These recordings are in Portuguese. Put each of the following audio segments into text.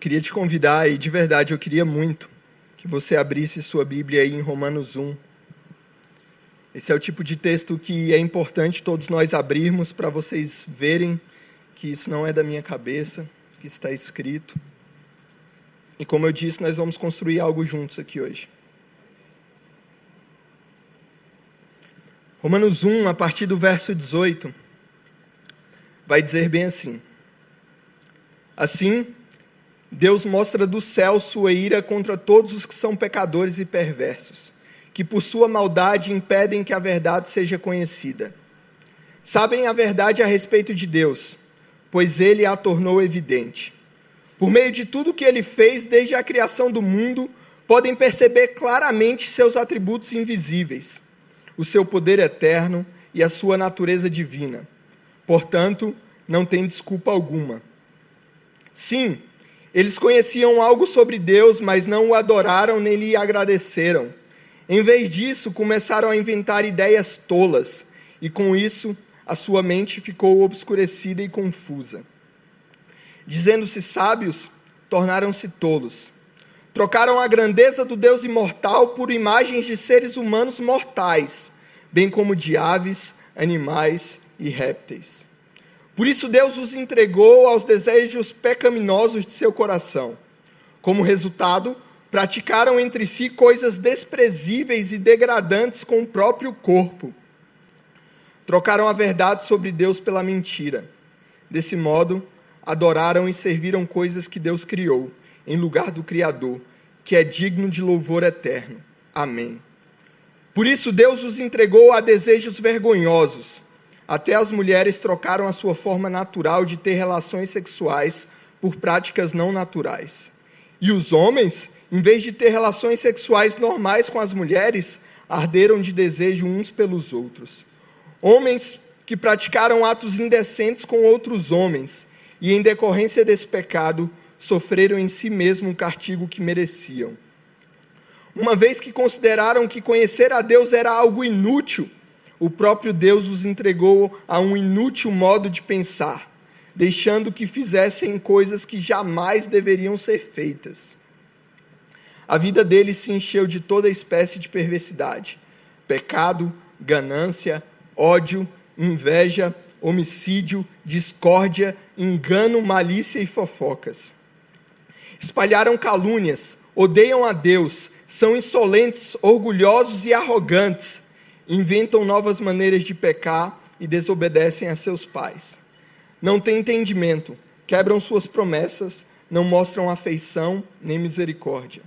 queria te convidar, e de verdade eu queria muito, que você abrisse sua Bíblia aí em Romanos 1. Esse é o tipo de texto que é importante todos nós abrirmos para vocês verem que isso não é da minha cabeça, que está escrito. E como eu disse, nós vamos construir algo juntos aqui hoje. Romanos 1, a partir do verso 18, vai dizer bem assim: Assim, Deus mostra do céu sua ira contra todos os que são pecadores e perversos, que por sua maldade impedem que a verdade seja conhecida. Sabem a verdade a respeito de Deus, pois ele a tornou evidente. Por meio de tudo que ele fez desde a criação do mundo, podem perceber claramente seus atributos invisíveis, o seu poder eterno e a sua natureza divina. Portanto, não tem desculpa alguma. Sim, eles conheciam algo sobre Deus, mas não o adoraram nem lhe agradeceram. Em vez disso, começaram a inventar ideias tolas, e com isso a sua mente ficou obscurecida e confusa. Dizendo-se sábios, tornaram-se tolos. Trocaram a grandeza do Deus imortal por imagens de seres humanos mortais, bem como de aves, animais e répteis. Por isso Deus os entregou aos desejos pecaminosos de seu coração. Como resultado, praticaram entre si coisas desprezíveis e degradantes com o próprio corpo. Trocaram a verdade sobre Deus pela mentira. Desse modo, adoraram e serviram coisas que Deus criou, em lugar do Criador, que é digno de louvor eterno. Amém. Por isso, Deus os entregou a desejos vergonhosos até as mulheres trocaram a sua forma natural de ter relações sexuais por práticas não naturais. E os homens, em vez de ter relações sexuais normais com as mulheres, arderam de desejo uns pelos outros. Homens que praticaram atos indecentes com outros homens, e em decorrência desse pecado, sofreram em si mesmo o castigo que mereciam. Uma vez que consideraram que conhecer a Deus era algo inútil, o próprio Deus os entregou a um inútil modo de pensar, deixando que fizessem coisas que jamais deveriam ser feitas. A vida deles se encheu de toda espécie de perversidade: pecado, ganância, ódio, inveja, homicídio, discórdia, engano, malícia e fofocas. Espalharam calúnias, odeiam a Deus, são insolentes, orgulhosos e arrogantes inventam novas maneiras de pecar e desobedecem a seus pais. Não têm entendimento, quebram suas promessas, não mostram afeição nem misericórdia.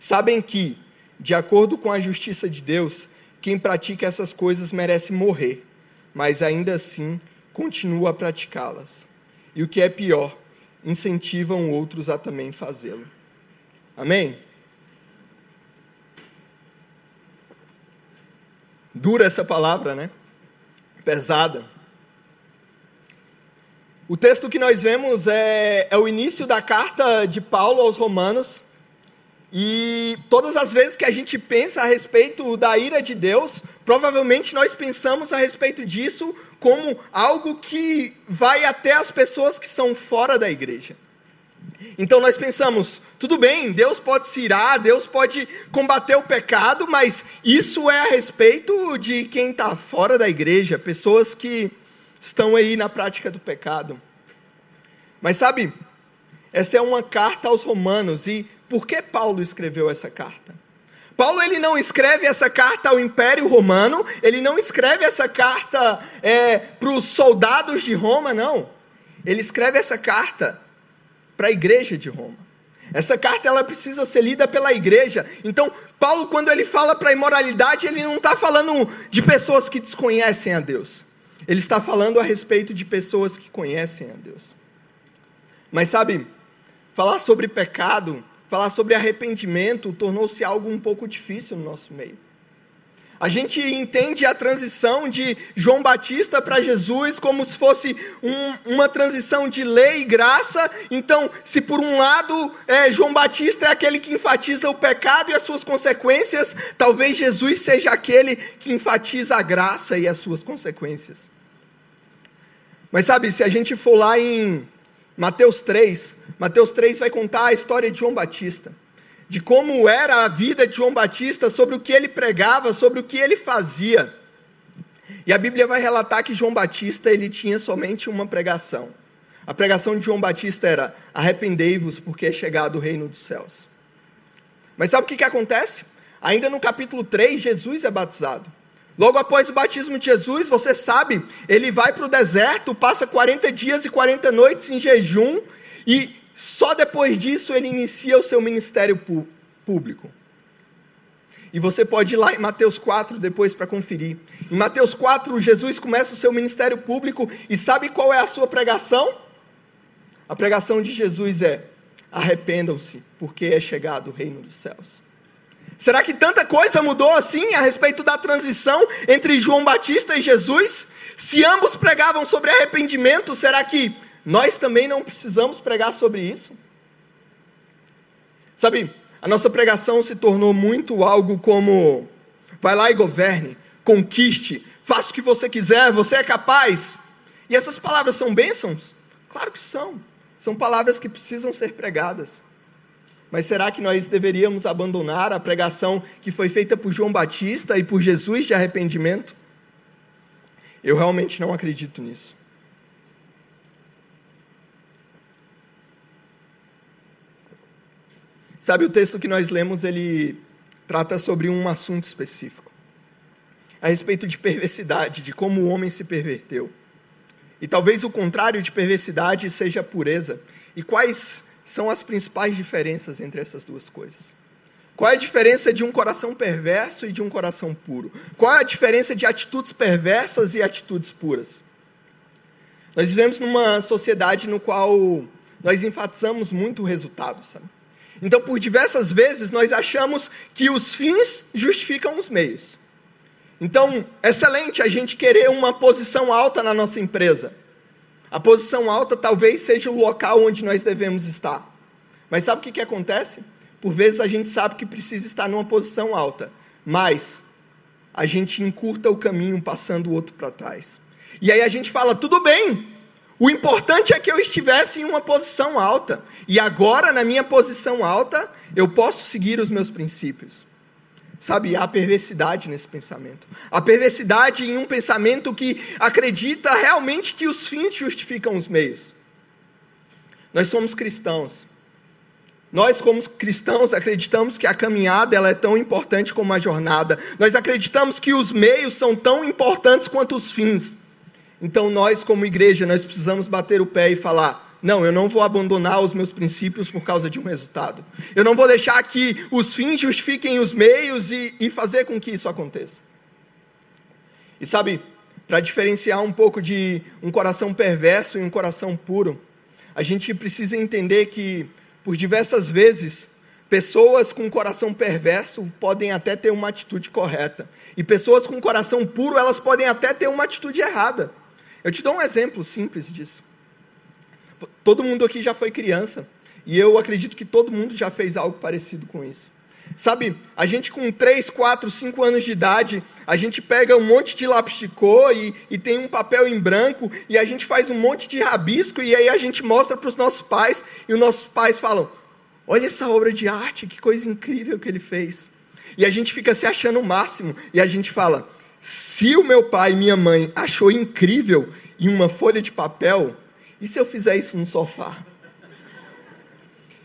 Sabem que, de acordo com a justiça de Deus, quem pratica essas coisas merece morrer, mas ainda assim continua a praticá-las. E o que é pior, incentivam outros a também fazê-lo. Amém? Dura essa palavra, né? Pesada. O texto que nós vemos é, é o início da carta de Paulo aos Romanos. E todas as vezes que a gente pensa a respeito da ira de Deus, provavelmente nós pensamos a respeito disso como algo que vai até as pessoas que são fora da igreja. Então nós pensamos, tudo bem, Deus pode se irar, Deus pode combater o pecado, mas isso é a respeito de quem está fora da igreja, pessoas que estão aí na prática do pecado. Mas sabe, essa é uma carta aos romanos, e por que Paulo escreveu essa carta? Paulo ele não escreve essa carta ao Império Romano, ele não escreve essa carta é, para os soldados de Roma, não. Ele escreve essa carta para a igreja de Roma. Essa carta ela precisa ser lida pela igreja. Então, Paulo, quando ele fala para a imoralidade, ele não está falando de pessoas que desconhecem a Deus. Ele está falando a respeito de pessoas que conhecem a Deus. Mas sabe, falar sobre pecado, falar sobre arrependimento, tornou-se algo um pouco difícil no nosso meio. A gente entende a transição de João Batista para Jesus como se fosse um, uma transição de lei e graça. Então, se por um lado é, João Batista é aquele que enfatiza o pecado e as suas consequências, talvez Jesus seja aquele que enfatiza a graça e as suas consequências. Mas sabe, se a gente for lá em, Mateus 3. Mateus 3 vai contar a história de João Batista, de como era a vida de João Batista, sobre o que ele pregava, sobre o que ele fazia. E a Bíblia vai relatar que João Batista ele tinha somente uma pregação. A pregação de João Batista era: arrependei-vos, porque é chegado o reino dos céus. Mas sabe o que, que acontece? Ainda no capítulo 3, Jesus é batizado. Logo após o batismo de Jesus, você sabe, ele vai para o deserto, passa 40 dias e 40 noites em jejum, e só depois disso ele inicia o seu ministério público. E você pode ir lá em Mateus 4 depois para conferir. Em Mateus 4, Jesus começa o seu ministério público e sabe qual é a sua pregação? A pregação de Jesus é: arrependam-se, porque é chegado o reino dos céus. Será que tanta coisa mudou assim a respeito da transição entre João Batista e Jesus? Se ambos pregavam sobre arrependimento, será que nós também não precisamos pregar sobre isso? Sabe, a nossa pregação se tornou muito algo como: vai lá e governe, conquiste, faça o que você quiser, você é capaz. E essas palavras são bênçãos? Claro que são. São palavras que precisam ser pregadas. Mas será que nós deveríamos abandonar a pregação que foi feita por João Batista e por Jesus de arrependimento? Eu realmente não acredito nisso. Sabe, o texto que nós lemos, ele trata sobre um assunto específico. A respeito de perversidade, de como o homem se perverteu. E talvez o contrário de perversidade seja pureza. E quais são as principais diferenças entre essas duas coisas. Qual é a diferença de um coração perverso e de um coração puro? Qual é a diferença de atitudes perversas e atitudes puras? Nós vivemos numa sociedade no qual nós enfatizamos muito o resultado, sabe? Então, por diversas vezes, nós achamos que os fins justificam os meios. Então, excelente a gente querer uma posição alta na nossa empresa. A posição alta talvez seja o local onde nós devemos estar. Mas sabe o que, que acontece? Por vezes a gente sabe que precisa estar numa posição alta, mas a gente encurta o caminho passando o outro para trás. E aí a gente fala: tudo bem, o importante é que eu estivesse em uma posição alta. E agora, na minha posição alta, eu posso seguir os meus princípios. Sabe, há perversidade nesse pensamento. Há perversidade em um pensamento que acredita realmente que os fins justificam os meios. Nós somos cristãos. Nós, como cristãos, acreditamos que a caminhada ela é tão importante como a jornada. Nós acreditamos que os meios são tão importantes quanto os fins. Então, nós, como igreja, nós precisamos bater o pé e falar: não, eu não vou abandonar os meus princípios por causa de um resultado. Eu não vou deixar que os fins justifiquem os meios e, e fazer com que isso aconteça. E sabe, para diferenciar um pouco de um coração perverso e um coração puro, a gente precisa entender que, por diversas vezes, pessoas com coração perverso podem até ter uma atitude correta. E pessoas com coração puro, elas podem até ter uma atitude errada. Eu te dou um exemplo simples disso. Todo mundo aqui já foi criança. E eu acredito que todo mundo já fez algo parecido com isso. Sabe, a gente com 3, 4, 5 anos de idade, a gente pega um monte de lápis de cor e, e tem um papel em branco e a gente faz um monte de rabisco e aí a gente mostra para os nossos pais e os nossos pais falam: Olha essa obra de arte, que coisa incrível que ele fez. E a gente fica se achando o máximo e a gente fala: Se o meu pai e minha mãe achou incrível em uma folha de papel, e se eu fizer isso no sofá?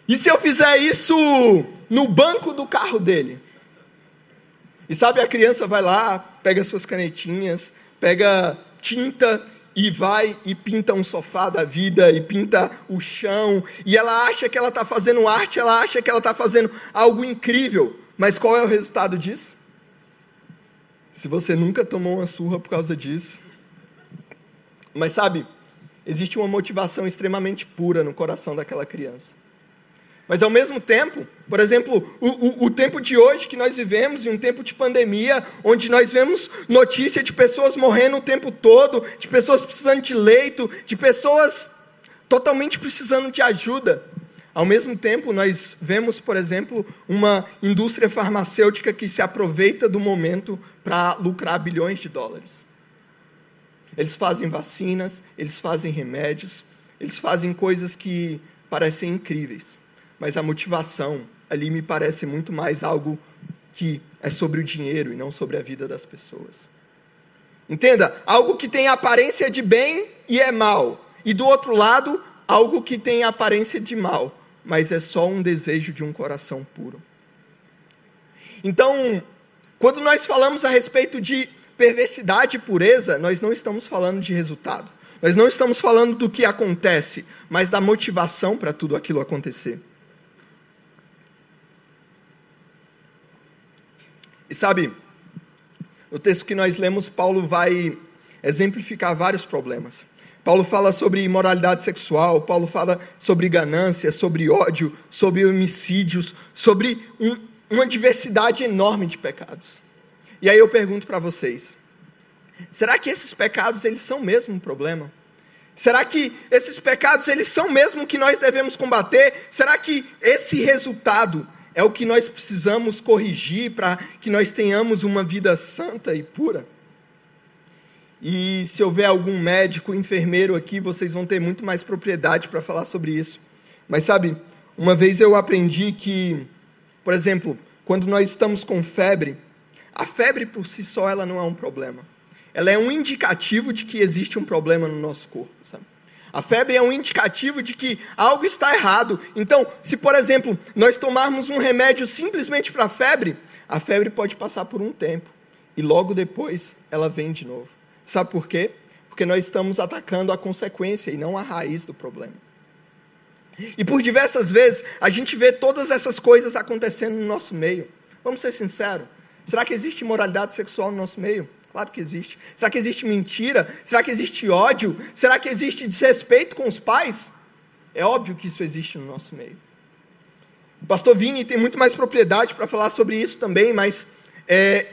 E se eu fizer isso no banco do carro dele? E sabe, a criança vai lá, pega suas canetinhas, pega tinta e vai e pinta um sofá da vida, e pinta o chão, e ela acha que ela está fazendo arte, ela acha que ela está fazendo algo incrível. Mas qual é o resultado disso? Se você nunca tomou uma surra por causa disso. Mas sabe, existe uma motivação extremamente pura no coração daquela criança. Mas ao mesmo tempo, por exemplo, o, o, o, tempo de hoje que nós vivemos, em um tempo de pandemia, onde nós vemos notícia de pessoas morrendo o tempo todo, de pessoas precisando de leito, de pessoas totalmente precisando de ajuda. Ao mesmo tempo, nós vemos, por exemplo, uma indústria farmacêutica que se aproveita do momento para lucrar bilhões de dólares. Eles fazem vacinas, eles fazem remédios, eles fazem coisas que parecem incríveis, mas a motivação ali me parece muito mais algo que é sobre o dinheiro e não sobre a vida das pessoas. Entenda, algo que tem aparência de bem e é mal, e do outro lado, algo que tem aparência de mal, mas é só um desejo de um coração puro. Então, quando nós falamos a respeito de perversidade e pureza, nós não estamos falando de resultado. Nós não estamos falando do que acontece, mas da motivação para tudo aquilo acontecer. E sabe, no texto que nós lemos, Paulo vai exemplificar vários problemas. Paulo fala sobre imoralidade sexual, Paulo fala sobre ganância, sobre ódio, sobre homicídios, sobre um, uma diversidade enorme de pecados. E aí eu pergunto para vocês: será que esses pecados eles são mesmo um problema? Será que esses pecados eles são mesmo que nós devemos combater? Será que esse resultado é o que nós precisamos corrigir para que nós tenhamos uma vida santa e pura? E se houver algum médico, enfermeiro aqui, vocês vão ter muito mais propriedade para falar sobre isso. Mas sabe, uma vez eu aprendi que, por exemplo, quando nós estamos com febre, a febre por si só ela não é um problema. Ela é um indicativo de que existe um problema no nosso corpo, sabe? A febre é um indicativo de que algo está errado. Então, se por exemplo, nós tomarmos um remédio simplesmente para a febre, a febre pode passar por um tempo e logo depois ela vem de novo. Sabe por quê? Porque nós estamos atacando a consequência e não a raiz do problema. E por diversas vezes a gente vê todas essas coisas acontecendo no nosso meio. Vamos ser sinceros. Será que existe imoralidade sexual no nosso meio? Claro que existe. Será que existe mentira? Será que existe ódio? Será que existe desrespeito com os pais? É óbvio que isso existe no nosso meio. O pastor Vini tem muito mais propriedade para falar sobre isso também, mas é,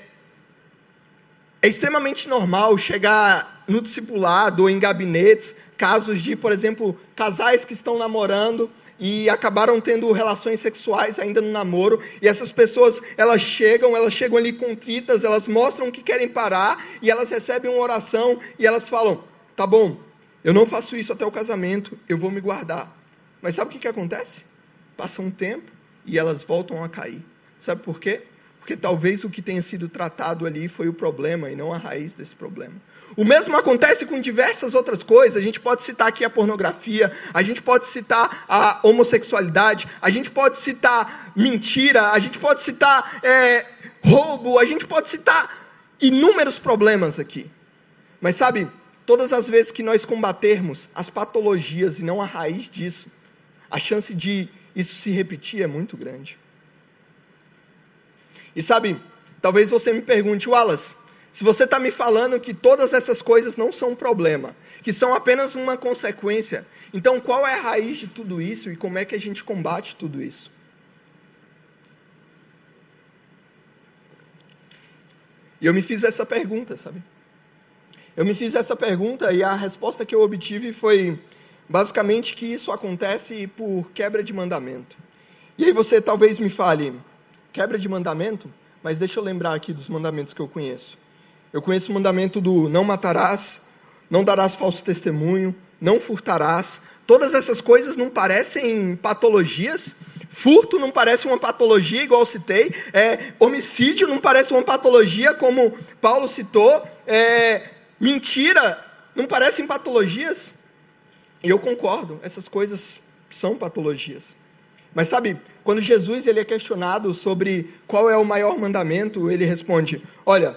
é extremamente normal chegar no discipulado ou em gabinetes casos de, por exemplo, casais que estão namorando e acabaram tendo relações sexuais ainda no namoro, e essas pessoas, elas chegam, elas chegam ali contritas, elas mostram que querem parar, e elas recebem uma oração, e elas falam: "Tá bom, eu não faço isso até o casamento, eu vou me guardar". Mas sabe o que que acontece? Passa um tempo e elas voltam a cair. Sabe por quê? Porque talvez o que tenha sido tratado ali foi o problema e não a raiz desse problema. O mesmo acontece com diversas outras coisas. A gente pode citar aqui a pornografia, a gente pode citar a homossexualidade, a gente pode citar mentira, a gente pode citar é, roubo, a gente pode citar inúmeros problemas aqui. Mas sabe, todas as vezes que nós combatermos as patologias e não a raiz disso, a chance de isso se repetir é muito grande. E sabe, talvez você me pergunte, Wallace, se você está me falando que todas essas coisas não são um problema, que são apenas uma consequência, então qual é a raiz de tudo isso e como é que a gente combate tudo isso? E eu me fiz essa pergunta, sabe? Eu me fiz essa pergunta e a resposta que eu obtive foi basicamente que isso acontece por quebra de mandamento. E aí você talvez me fale, quebra de mandamento, mas deixa eu lembrar aqui dos mandamentos que eu conheço. Eu conheço o mandamento do não matarás, não darás falso testemunho, não furtarás. Todas essas coisas não parecem patologias. Furto não parece uma patologia, igual citei. É, homicídio não parece uma patologia, como Paulo citou. É, mentira não parecem patologias. E eu concordo, essas coisas são patologias. Mas sabe, quando Jesus ele é questionado sobre qual é o maior mandamento, ele responde: Olha,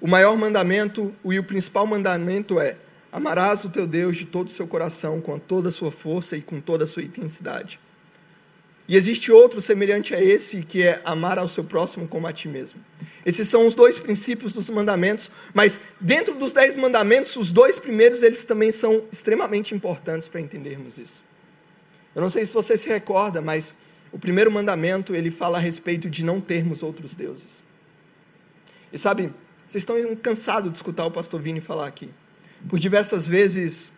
o maior mandamento e o principal mandamento é: amarás o teu Deus de todo o seu coração, com toda a sua força e com toda a sua intensidade. E existe outro semelhante a esse, que é amar ao seu próximo como a ti mesmo. Esses são os dois princípios dos mandamentos, mas dentro dos dez mandamentos, os dois primeiros eles também são extremamente importantes para entendermos isso. Eu não sei se você se recorda, mas o primeiro mandamento, ele fala a respeito de não termos outros deuses. E sabe, vocês estão cansados de escutar o pastor Vini falar aqui. Por diversas vezes,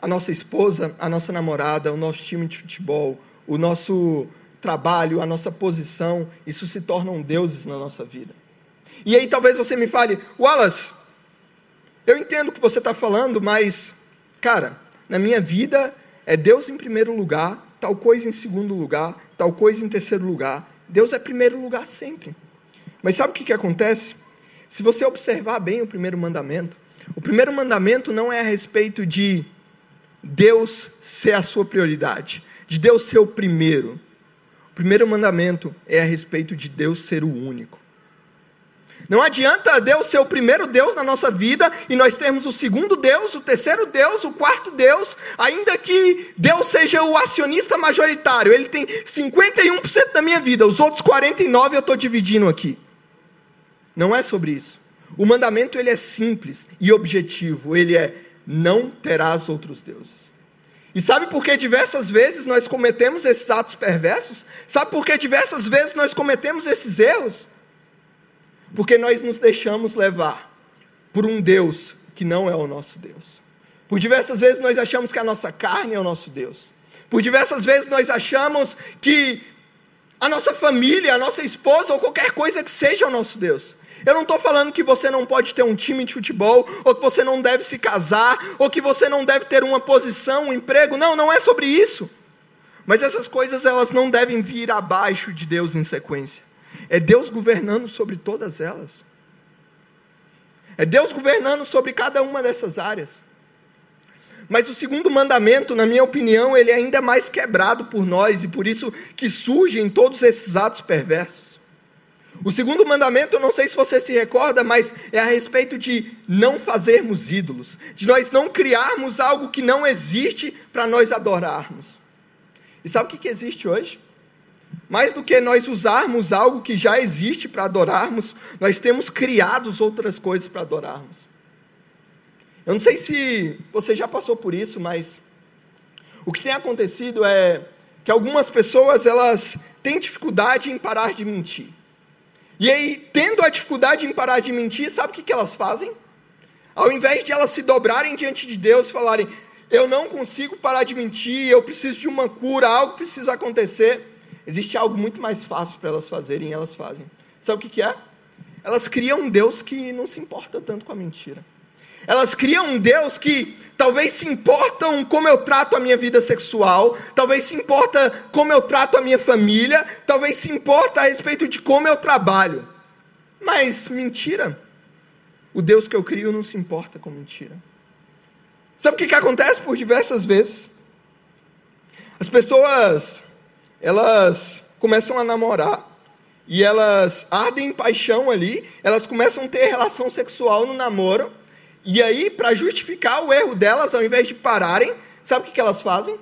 a nossa esposa, a nossa namorada, o nosso time de futebol, o nosso trabalho, a nossa posição, isso se tornam deuses na nossa vida. E aí talvez você me fale, Wallace, eu entendo o que você está falando, mas, cara, na minha vida é Deus em primeiro lugar, tal coisa em segundo lugar, tal coisa em terceiro lugar. Deus é primeiro lugar sempre. Mas sabe o que, que acontece? Se você observar bem o primeiro mandamento, o primeiro mandamento não é a respeito de Deus ser a sua prioridade, de Deus ser o primeiro. O primeiro mandamento é a respeito de Deus ser o único. Não adianta Deus ser o primeiro Deus na nossa vida e nós termos o segundo Deus, o terceiro Deus, o quarto Deus, ainda que Deus seja o acionista majoritário. Ele tem 51% da minha vida, os outros 49 eu estou dividindo aqui. Não é sobre isso. O mandamento ele é simples e objetivo. Ele é não terás outros deuses. E sabe por que diversas vezes nós cometemos esses atos perversos? Sabe por que diversas vezes nós cometemos esses erros? Porque nós nos deixamos levar por um Deus que não é o nosso Deus. Por diversas vezes nós achamos que a nossa carne é o nosso Deus. Por diversas vezes nós achamos que a nossa família, a nossa esposa ou qualquer coisa que seja o nosso Deus. Eu não estou falando que você não pode ter um time de futebol, ou que você não deve se casar, ou que você não deve ter uma posição, um emprego. Não, não é sobre isso. Mas essas coisas elas não devem vir abaixo de Deus em sequência. É Deus governando sobre todas elas. É Deus governando sobre cada uma dessas áreas. Mas o segundo mandamento, na minha opinião, ele é ainda mais quebrado por nós e por isso que surgem todos esses atos perversos. O segundo mandamento, eu não sei se você se recorda, mas é a respeito de não fazermos ídolos, de nós não criarmos algo que não existe para nós adorarmos. E sabe o que, que existe hoje? Mais do que nós usarmos algo que já existe para adorarmos, nós temos criados outras coisas para adorarmos. Eu não sei se você já passou por isso, mas o que tem acontecido é que algumas pessoas elas têm dificuldade em parar de mentir. E aí, tendo a dificuldade em parar de mentir, sabe o que, que elas fazem? Ao invés de elas se dobrarem diante de Deus e falarem, eu não consigo parar de mentir, eu preciso de uma cura, algo precisa acontecer, existe algo muito mais fácil para elas fazerem e elas fazem. Sabe o que, que é? Elas criam um Deus que não se importa tanto com a mentira. Elas criam um Deus que talvez se importam como eu trato a minha vida sexual, talvez se importa como eu trato a minha família, talvez se importa a respeito de como eu trabalho. Mas mentira. O Deus que eu crio não se importa com mentira. Sabe o que, que acontece por diversas vezes? As pessoas, elas começam a namorar e elas ardem em paixão ali, elas começam a ter relação sexual no namoro e aí, para justificar o erro delas, ao invés de pararem, sabe o que elas fazem?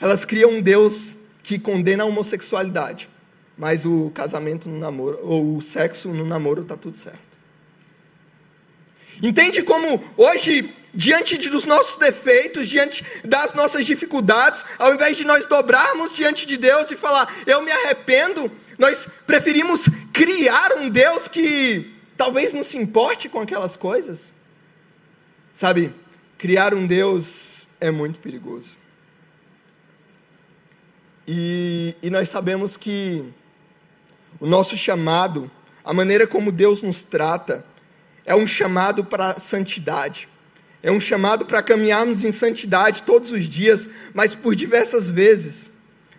Elas criam um Deus que condena a homossexualidade, mas o casamento no namoro, ou o sexo no namoro, está tudo certo. Entende como hoje, diante dos nossos defeitos, diante das nossas dificuldades, ao invés de nós dobrarmos diante de Deus e falar, eu me arrependo, nós preferimos criar um Deus que talvez não se importe com aquelas coisas. Sabe, criar um Deus é muito perigoso. E, e nós sabemos que o nosso chamado, a maneira como Deus nos trata, é um chamado para santidade. É um chamado para caminharmos em santidade todos os dias, mas por diversas vezes,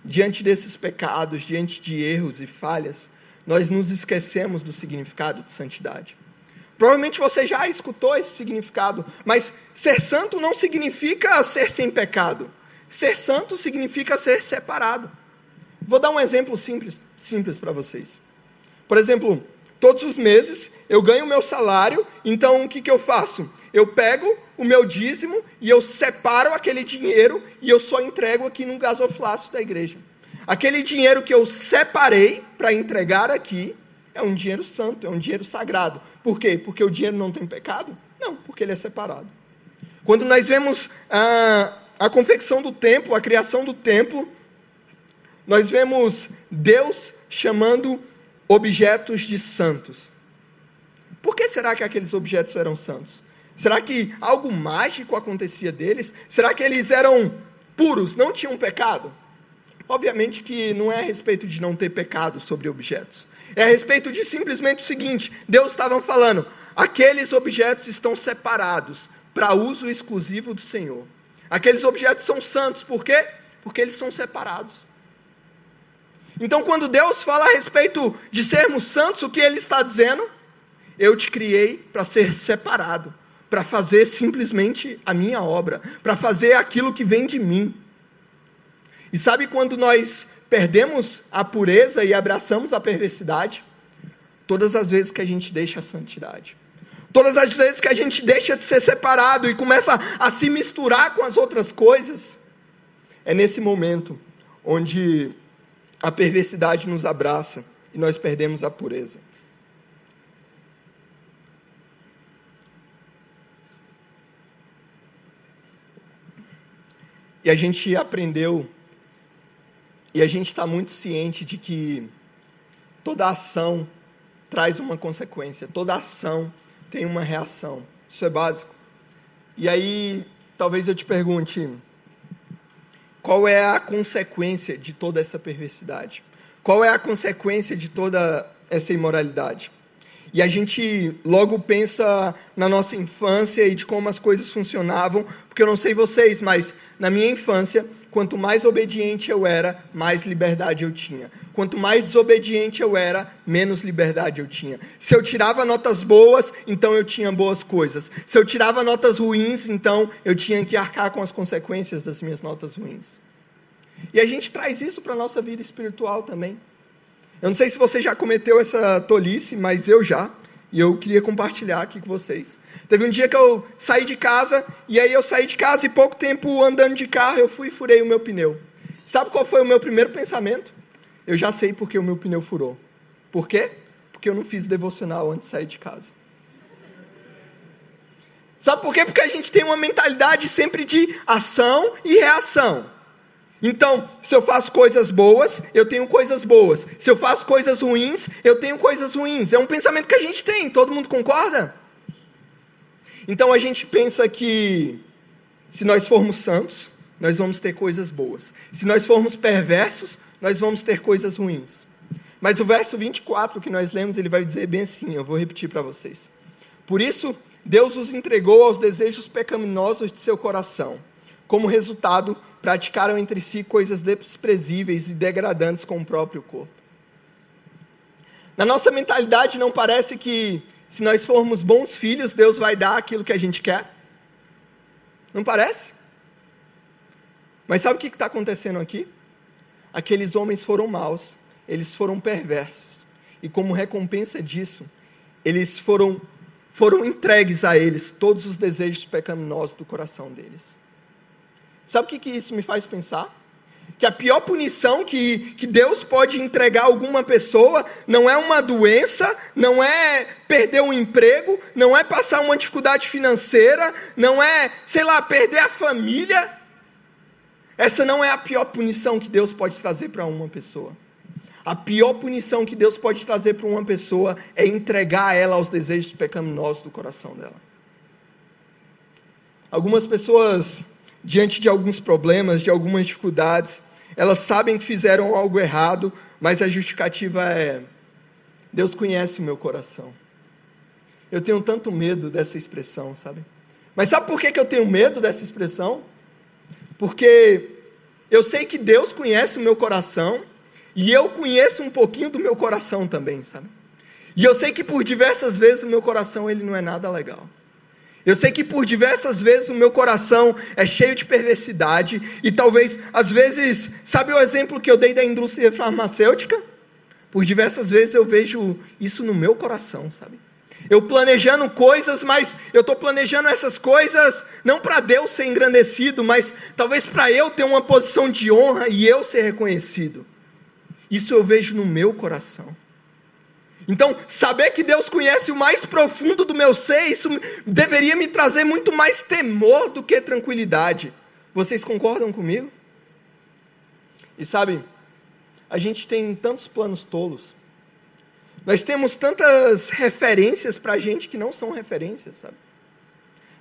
diante desses pecados, diante de erros e falhas, nós nos esquecemos do significado de santidade. Provavelmente você já escutou esse significado, mas ser santo não significa ser sem pecado. Ser santo significa ser separado. Vou dar um exemplo simples, simples para vocês. Por exemplo, todos os meses eu ganho o meu salário, então o que, que eu faço? Eu pego o meu dízimo e eu separo aquele dinheiro e eu só entrego aqui no gasoflácio da igreja. Aquele dinheiro que eu separei para entregar aqui é um dinheiro santo, é um dinheiro sagrado. Por quê? Porque o dinheiro não tem pecado? Não, porque ele é separado. Quando nós vemos a, a confecção do templo, a criação do templo, nós vemos Deus chamando objetos de santos. Por que será que aqueles objetos eram santos? Será que algo mágico acontecia deles? Será que eles eram puros, não tinham pecado? Obviamente que não é a respeito de não ter pecado sobre objetos. É a respeito de simplesmente o seguinte: Deus estava falando, aqueles objetos estão separados para uso exclusivo do Senhor. Aqueles objetos são santos, por quê? Porque eles são separados. Então, quando Deus fala a respeito de sermos santos, o que Ele está dizendo? Eu te criei para ser separado, para fazer simplesmente a minha obra, para fazer aquilo que vem de mim. E sabe quando nós perdemos a pureza e abraçamos a perversidade? Todas as vezes que a gente deixa a santidade. Todas as vezes que a gente deixa de ser separado e começa a se misturar com as outras coisas, é nesse momento onde a perversidade nos abraça e nós perdemos a pureza. E a gente aprendeu, e a gente está muito ciente de que toda ação traz uma consequência, toda ação tem uma reação. Isso é básico. E aí, talvez eu te pergunte: qual é a consequência de toda essa perversidade? Qual é a consequência de toda essa imoralidade? E a gente logo pensa na nossa infância e de como as coisas funcionavam, porque eu não sei vocês, mas na minha infância, quanto mais obediente eu era, mais liberdade eu tinha. Quanto mais desobediente eu era, menos liberdade eu tinha. Se eu tirava notas boas, então eu tinha boas coisas. Se eu tirava notas ruins, então eu tinha que arcar com as consequências das minhas notas ruins. E a gente traz isso para a nossa vida espiritual também. Eu não sei se você já cometeu essa tolice, mas eu já. E eu queria compartilhar aqui com vocês. Teve um dia que eu saí de casa, e aí eu saí de casa e pouco tempo andando de carro, eu fui e furei o meu pneu. Sabe qual foi o meu primeiro pensamento? Eu já sei porque o meu pneu furou. Por quê? Porque eu não fiz devocional antes de sair de casa. Sabe por quê? Porque a gente tem uma mentalidade sempre de ação e reação. Então, se eu faço coisas boas, eu tenho coisas boas. Se eu faço coisas ruins, eu tenho coisas ruins. É um pensamento que a gente tem, todo mundo concorda? Então a gente pensa que se nós formos santos, nós vamos ter coisas boas. Se nós formos perversos, nós vamos ter coisas ruins. Mas o verso 24 que nós lemos, ele vai dizer bem assim, eu vou repetir para vocês. Por isso, Deus os entregou aos desejos pecaminosos de seu coração. Como resultado, praticaram entre si coisas desprezíveis e degradantes com o próprio corpo. Na nossa mentalidade, não parece que se nós formos bons filhos, Deus vai dar aquilo que a gente quer? Não parece? Mas sabe o que está acontecendo aqui? Aqueles homens foram maus, eles foram perversos, e como recompensa disso, eles foram, foram entregues a eles todos os desejos pecaminosos do coração deles. Sabe o que, que isso me faz pensar? Que a pior punição que, que Deus pode entregar a alguma pessoa não é uma doença, não é perder um emprego, não é passar uma dificuldade financeira, não é, sei lá, perder a família. Essa não é a pior punição que Deus pode trazer para uma pessoa. A pior punição que Deus pode trazer para uma pessoa é entregar ela aos desejos pecaminosos do coração dela. Algumas pessoas diante de alguns problemas, de algumas dificuldades. Elas sabem que fizeram algo errado, mas a justificativa é: Deus conhece o meu coração. Eu tenho tanto medo dessa expressão, sabe? Mas sabe por que, que eu tenho medo dessa expressão? Porque eu sei que Deus conhece o meu coração e eu conheço um pouquinho do meu coração também, sabe? E eu sei que por diversas vezes o meu coração ele não é nada legal. Eu sei que por diversas vezes o meu coração é cheio de perversidade e talvez, às vezes, sabe o exemplo que eu dei da indústria farmacêutica? Por diversas vezes eu vejo isso no meu coração, sabe? Eu planejando coisas, mas eu estou planejando essas coisas não para Deus ser engrandecido, mas talvez para eu ter uma posição de honra e eu ser reconhecido. Isso eu vejo no meu coração. Então, saber que Deus conhece o mais profundo do meu ser, isso deveria me trazer muito mais temor do que tranquilidade. Vocês concordam comigo? E sabe, a gente tem tantos planos tolos. Nós temos tantas referências para a gente que não são referências, sabe?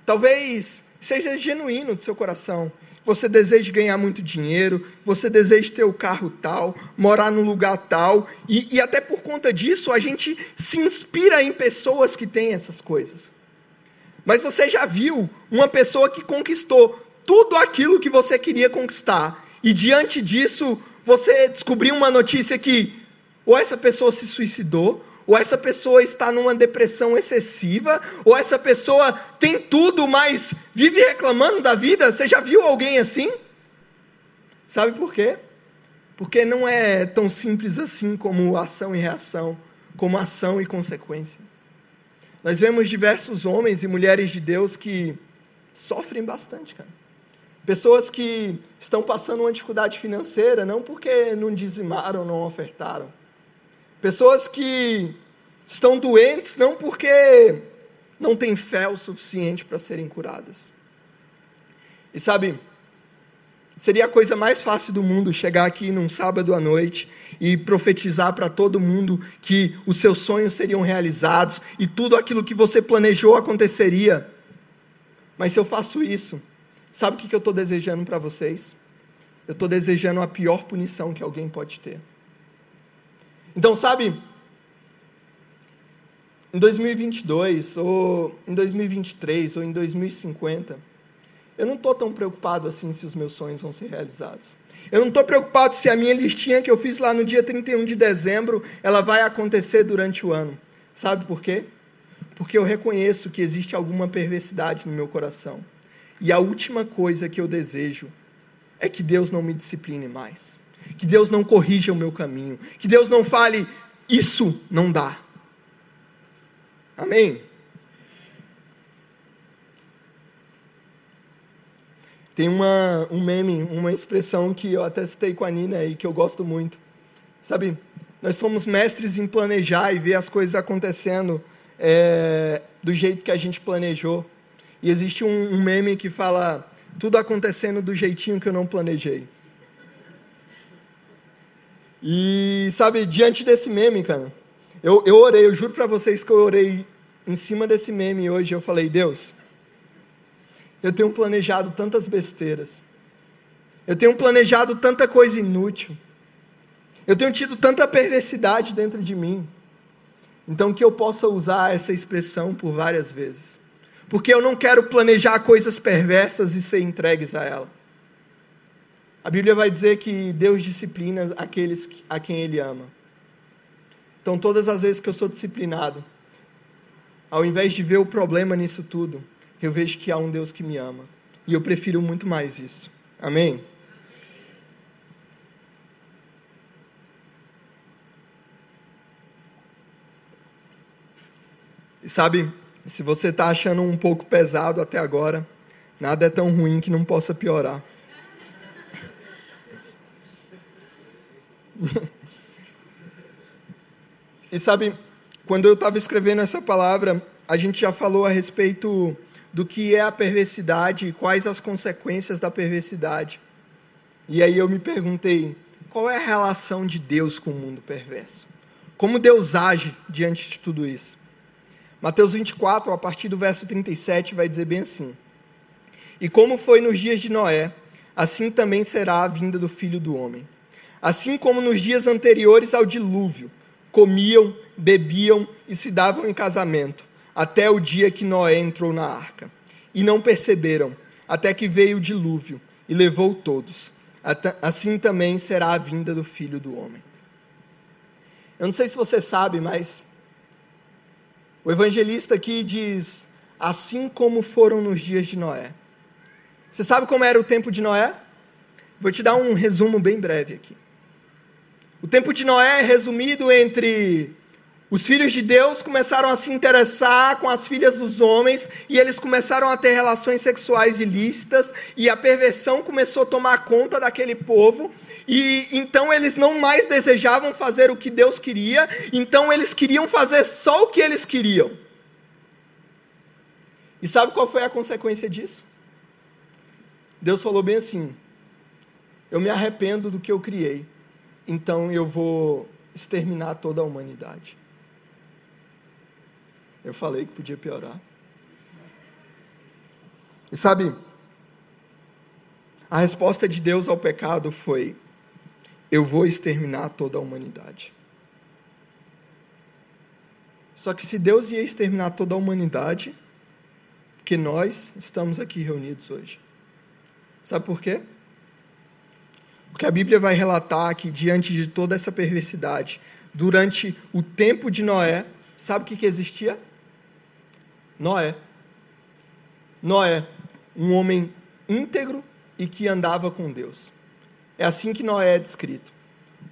Talvez seja genuíno do seu coração você deseja ganhar muito dinheiro, você deseja ter o carro tal, morar num lugar tal, e, e até por conta disso a gente se inspira em pessoas que têm essas coisas. Mas você já viu uma pessoa que conquistou tudo aquilo que você queria conquistar, e diante disso você descobriu uma notícia que ou essa pessoa se suicidou, ou essa pessoa está numa depressão excessiva, ou essa pessoa tem tudo, mas vive reclamando da vida. Você já viu alguém assim? Sabe por quê? Porque não é tão simples assim como ação e reação, como ação e consequência. Nós vemos diversos homens e mulheres de Deus que sofrem bastante, cara. Pessoas que estão passando uma dificuldade financeira, não porque não dizimaram, não ofertaram. Pessoas que estão doentes, não porque não têm fé o suficiente para serem curadas. E sabe, seria a coisa mais fácil do mundo chegar aqui num sábado à noite e profetizar para todo mundo que os seus sonhos seriam realizados e tudo aquilo que você planejou aconteceria. Mas se eu faço isso, Sabe o que eu estou desejando para vocês? Eu estou desejando a pior punição que alguém pode ter. Então, sabe, em 2022, ou em 2023, ou em 2050, eu não estou tão preocupado assim se os meus sonhos vão ser realizados. Eu não estou preocupado se a minha listinha que eu fiz lá no dia 31 de dezembro, ela vai acontecer durante o ano. Sabe por quê? Porque eu reconheço que existe alguma perversidade no meu coração. E a última coisa que eu desejo é que Deus não me discipline mais. Que Deus não corrija o meu caminho. Que Deus não fale, isso não dá. Amém? Tem uma, um meme, uma expressão que eu até citei com a Nina e que eu gosto muito. Sabe, nós somos mestres em planejar e ver as coisas acontecendo é, do jeito que a gente planejou. E existe um, um meme que fala tudo acontecendo do jeitinho que eu não planejei. E, sabe, diante desse meme, cara, eu, eu orei, eu juro para vocês que eu orei em cima desse meme hoje. Eu falei, Deus, eu tenho planejado tantas besteiras. Eu tenho planejado tanta coisa inútil. Eu tenho tido tanta perversidade dentro de mim. Então, que eu possa usar essa expressão por várias vezes porque eu não quero planejar coisas perversas e ser entregues a ela. A Bíblia vai dizer que Deus disciplina aqueles a quem Ele ama. Então, todas as vezes que eu sou disciplinado, ao invés de ver o problema nisso tudo, eu vejo que há um Deus que me ama. E eu prefiro muito mais isso. Amém? E sabe, se você está achando um pouco pesado até agora, nada é tão ruim que não possa piorar. E sabe, quando eu estava escrevendo essa palavra, a gente já falou a respeito do que é a perversidade e quais as consequências da perversidade. E aí eu me perguntei, qual é a relação de Deus com o mundo perverso? Como Deus age diante de tudo isso? Mateus 24, a partir do verso 37, vai dizer bem assim: E como foi nos dias de Noé, assim também será a vinda do filho do homem. Assim como nos dias anteriores ao dilúvio, comiam, bebiam e se davam em casamento, até o dia que Noé entrou na arca. E não perceberam, até que veio o dilúvio e levou todos. Assim também será a vinda do filho do homem. Eu não sei se você sabe, mas o evangelista aqui diz: assim como foram nos dias de Noé. Você sabe como era o tempo de Noé? Vou te dar um resumo bem breve aqui. O tempo de Noé é resumido entre os filhos de Deus começaram a se interessar com as filhas dos homens e eles começaram a ter relações sexuais ilícitas e a perversão começou a tomar conta daquele povo e então eles não mais desejavam fazer o que Deus queria, então eles queriam fazer só o que eles queriam. E sabe qual foi a consequência disso? Deus falou bem assim: Eu me arrependo do que eu criei, então eu vou exterminar toda a humanidade. Eu falei que podia piorar. E sabe, a resposta de Deus ao pecado foi: eu vou exterminar toda a humanidade. Só que se Deus ia exterminar toda a humanidade, que nós estamos aqui reunidos hoje. Sabe por quê? Porque a Bíblia vai relatar que, diante de toda essa perversidade, durante o tempo de Noé, sabe o que, que existia? Noé. Noé, um homem íntegro e que andava com Deus. É assim que Noé é descrito.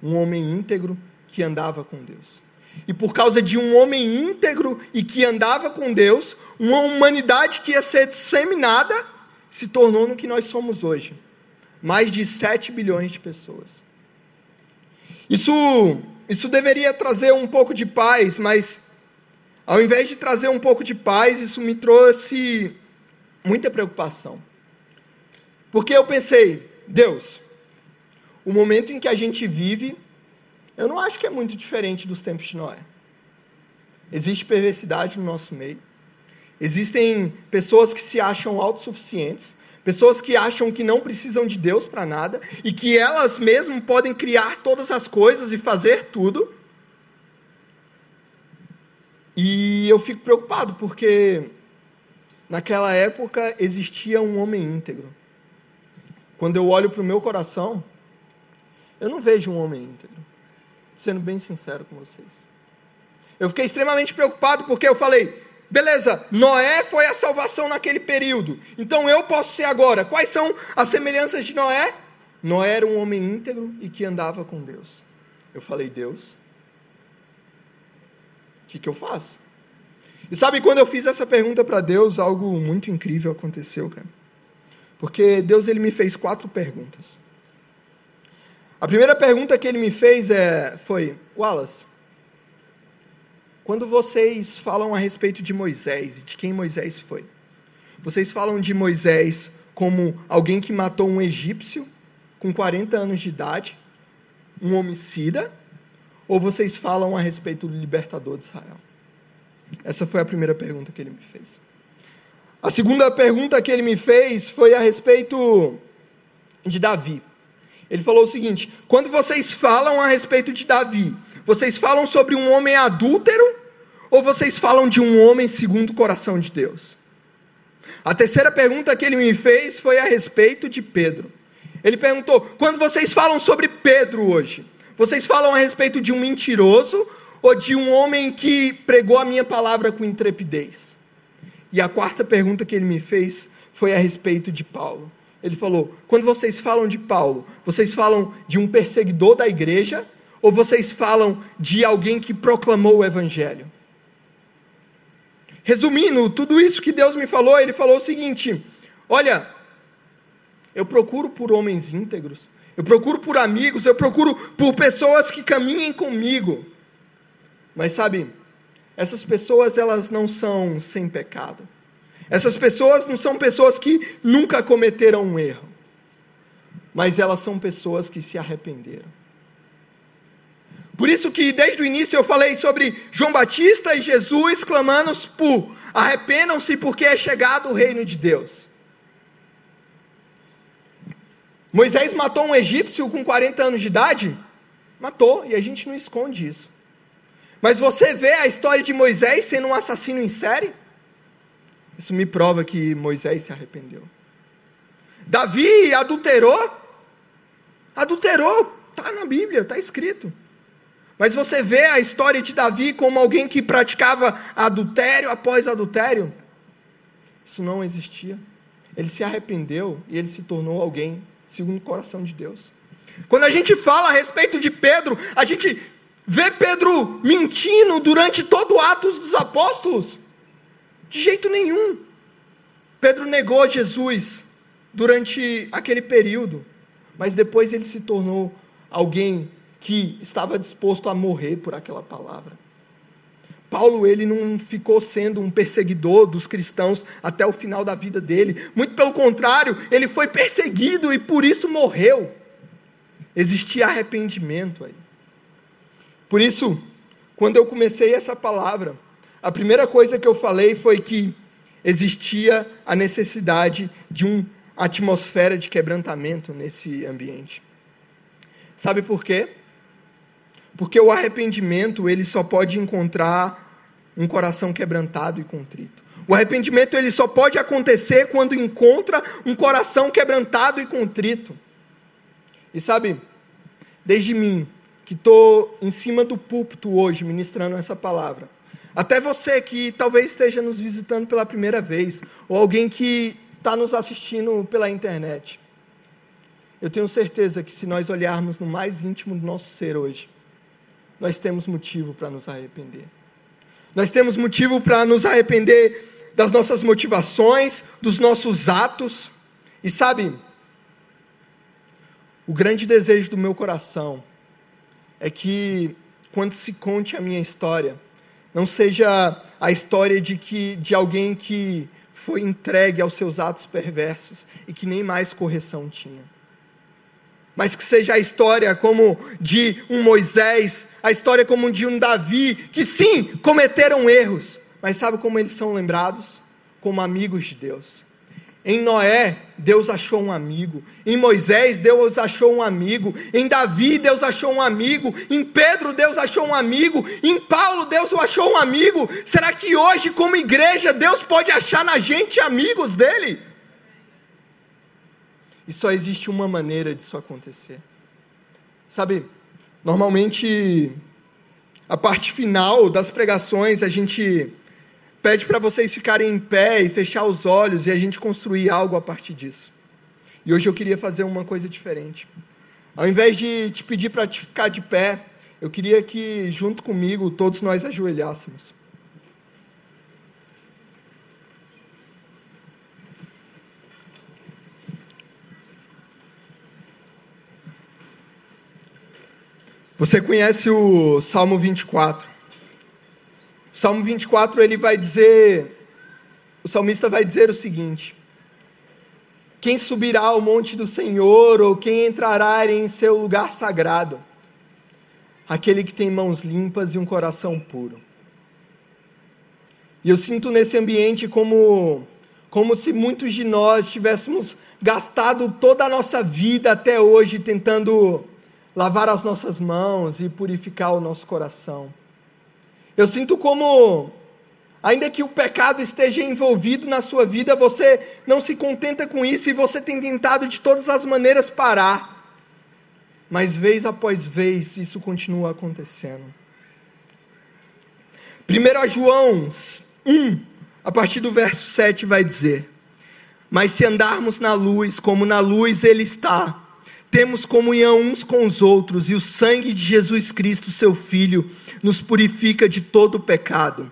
Um homem íntegro que andava com Deus. E por causa de um homem íntegro e que andava com Deus, uma humanidade que ia ser disseminada se tornou no que nós somos hoje mais de 7 bilhões de pessoas. Isso, isso deveria trazer um pouco de paz, mas ao invés de trazer um pouco de paz, isso me trouxe muita preocupação. Porque eu pensei, Deus, o momento em que a gente vive, eu não acho que é muito diferente dos tempos de Noé. Existe perversidade no nosso meio. Existem pessoas que se acham autossuficientes, Pessoas que acham que não precisam de Deus para nada e que elas mesmas podem criar todas as coisas e fazer tudo. E eu fico preocupado porque naquela época existia um homem íntegro. Quando eu olho para o meu coração, eu não vejo um homem íntegro. Sendo bem sincero com vocês. Eu fiquei extremamente preocupado porque eu falei: Beleza, Noé foi a salvação naquele período. Então eu posso ser agora. Quais são as semelhanças de Noé? Noé era um homem íntegro e que andava com Deus. Eu falei, Deus, o que, que eu faço? E sabe, quando eu fiz essa pergunta para Deus, algo muito incrível aconteceu, cara. Porque Deus ele me fez quatro perguntas. A primeira pergunta que ele me fez é, foi: Wallace, quando vocês falam a respeito de Moisés e de quem Moisés foi, vocês falam de Moisés como alguém que matou um egípcio com 40 anos de idade, um homicida, ou vocês falam a respeito do libertador de Israel? Essa foi a primeira pergunta que ele me fez. A segunda pergunta que ele me fez foi a respeito de Davi. Ele falou o seguinte: quando vocês falam a respeito de Davi, vocês falam sobre um homem adúltero ou vocês falam de um homem segundo o coração de Deus? A terceira pergunta que ele me fez foi a respeito de Pedro. Ele perguntou: quando vocês falam sobre Pedro hoje, vocês falam a respeito de um mentiroso ou de um homem que pregou a minha palavra com intrepidez? E a quarta pergunta que ele me fez foi a respeito de Paulo. Ele falou: quando vocês falam de Paulo, vocês falam de um perseguidor da igreja ou vocês falam de alguém que proclamou o Evangelho? Resumindo, tudo isso que Deus me falou, Ele falou o seguinte: olha, eu procuro por homens íntegros, eu procuro por amigos, eu procuro por pessoas que caminhem comigo. Mas sabe, essas pessoas elas não são sem pecado. Essas pessoas não são pessoas que nunca cometeram um erro. Mas elas são pessoas que se arrependeram. Por isso que desde o início eu falei sobre João Batista e Jesus clamando por arrependam-se porque é chegado o reino de Deus. Moisés matou um egípcio com 40 anos de idade? Matou, e a gente não esconde isso. Mas você vê a história de Moisés sendo um assassino em série? Isso me prova que Moisés se arrependeu. Davi adulterou? Adulterou, está na Bíblia, está escrito. Mas você vê a história de Davi como alguém que praticava adultério após adultério? Isso não existia. Ele se arrependeu e ele se tornou alguém segundo o coração de Deus. Quando a gente fala a respeito de Pedro, a gente vê Pedro mentindo durante todo o Atos dos Apóstolos? De jeito nenhum. Pedro negou Jesus durante aquele período, mas depois ele se tornou alguém que estava disposto a morrer por aquela palavra. Paulo ele não ficou sendo um perseguidor dos cristãos até o final da vida dele. Muito pelo contrário, ele foi perseguido e por isso morreu. Existia arrependimento aí. Por isso, quando eu comecei essa palavra, a primeira coisa que eu falei foi que existia a necessidade de uma atmosfera de quebrantamento nesse ambiente. Sabe por quê? Porque o arrependimento ele só pode encontrar um coração quebrantado e contrito. O arrependimento ele só pode acontecer quando encontra um coração quebrantado e contrito. E sabe, desde mim, que estou em cima do púlpito hoje ministrando essa palavra, até você que talvez esteja nos visitando pela primeira vez, ou alguém que está nos assistindo pela internet, eu tenho certeza que se nós olharmos no mais íntimo do nosso ser hoje, nós temos motivo para nos arrepender. Nós temos motivo para nos arrepender das nossas motivações, dos nossos atos. E sabe, o grande desejo do meu coração é que quando se conte a minha história, não seja a história de que de alguém que foi entregue aos seus atos perversos e que nem mais correção tinha. Mas que seja a história como de um Moisés, a história como de um Davi, que sim, cometeram erros, mas sabe como eles são lembrados? Como amigos de Deus. Em Noé, Deus achou um amigo. Em Moisés, Deus achou um amigo. Em Davi, Deus achou um amigo. Em Pedro, Deus achou um amigo. Em Paulo, Deus achou um amigo. Será que hoje, como igreja, Deus pode achar na gente amigos dele? E só existe uma maneira disso acontecer. Sabe, normalmente, a parte final das pregações, a gente pede para vocês ficarem em pé e fechar os olhos e a gente construir algo a partir disso. E hoje eu queria fazer uma coisa diferente. Ao invés de te pedir para ficar de pé, eu queria que, junto comigo, todos nós ajoelhássemos. Você conhece o Salmo 24? O Salmo 24 ele vai dizer, o salmista vai dizer o seguinte: Quem subirá ao monte do Senhor ou quem entrará em seu lugar sagrado? Aquele que tem mãos limpas e um coração puro. E eu sinto nesse ambiente como como se muitos de nós tivéssemos gastado toda a nossa vida até hoje tentando lavar as nossas mãos e purificar o nosso coração. Eu sinto como, ainda que o pecado esteja envolvido na sua vida, você não se contenta com isso e você tem tentado de todas as maneiras parar. Mas vez após vez isso continua acontecendo. 1 João 1, a partir do verso 7, vai dizer: Mas se andarmos na luz, como na luz Ele está, temos comunhão uns com os outros, e o sangue de Jesus Cristo, seu Filho, nos purifica de todo pecado.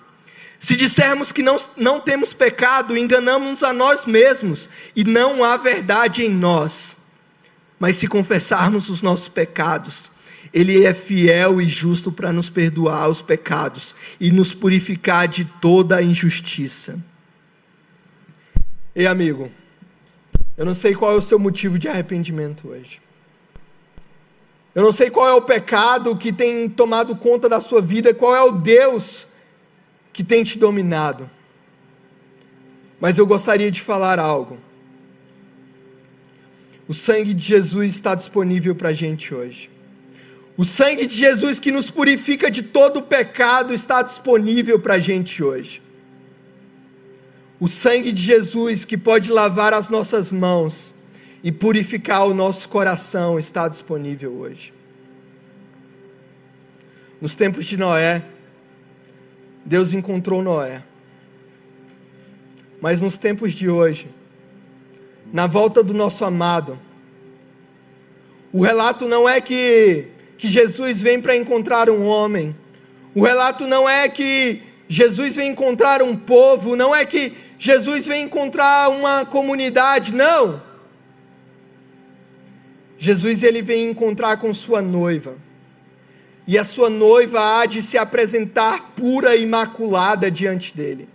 Se dissermos que não, não temos pecado, enganamos a nós mesmos e não há verdade em nós. Mas se confessarmos os nossos pecados, Ele é fiel e justo para nos perdoar os pecados e nos purificar de toda a injustiça. Ei, amigo, eu não sei qual é o seu motivo de arrependimento hoje. Eu não sei qual é o pecado que tem tomado conta da sua vida, qual é o Deus que tem te dominado. Mas eu gostaria de falar algo. O sangue de Jesus está disponível para a gente hoje. O sangue de Jesus que nos purifica de todo o pecado está disponível para a gente hoje. O sangue de Jesus que pode lavar as nossas mãos e purificar o nosso coração está disponível hoje. Nos tempos de Noé, Deus encontrou Noé. Mas nos tempos de hoje, na volta do nosso amado, o relato não é que, que Jesus vem para encontrar um homem, o relato não é que Jesus vem encontrar um povo, não é que Jesus vem encontrar uma comunidade, não. Jesus ele vem encontrar com sua noiva. E a sua noiva há de se apresentar pura e imaculada diante dele.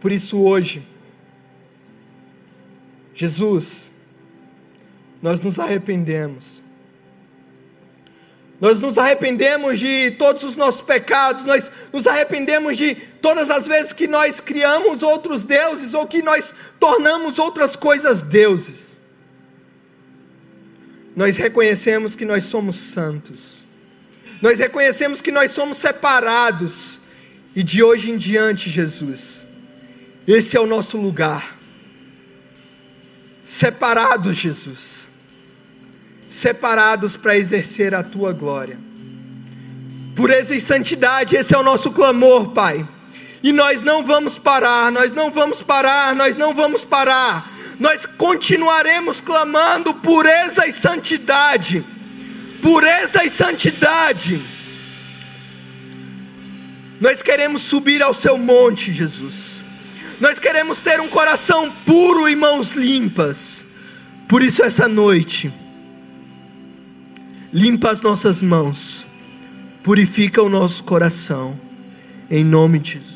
Por isso hoje, Jesus, nós nos arrependemos. Nós nos arrependemos de todos os nossos pecados, nós nos arrependemos de todas as vezes que nós criamos outros deuses ou que nós tornamos outras coisas deuses nós reconhecemos que nós somos santos. Nós reconhecemos que nós somos separados. E de hoje em diante, Jesus, esse é o nosso lugar. Separados, Jesus. Separados para exercer a tua glória. Pureza e santidade, esse é o nosso clamor, Pai. E nós não vamos parar, nós não vamos parar, nós não vamos parar. Nós continuaremos clamando pureza e santidade. Pureza e santidade. Nós queremos subir ao seu monte, Jesus. Nós queremos ter um coração puro e mãos limpas. Por isso, essa noite, limpa as nossas mãos, purifica o nosso coração, em nome de Jesus.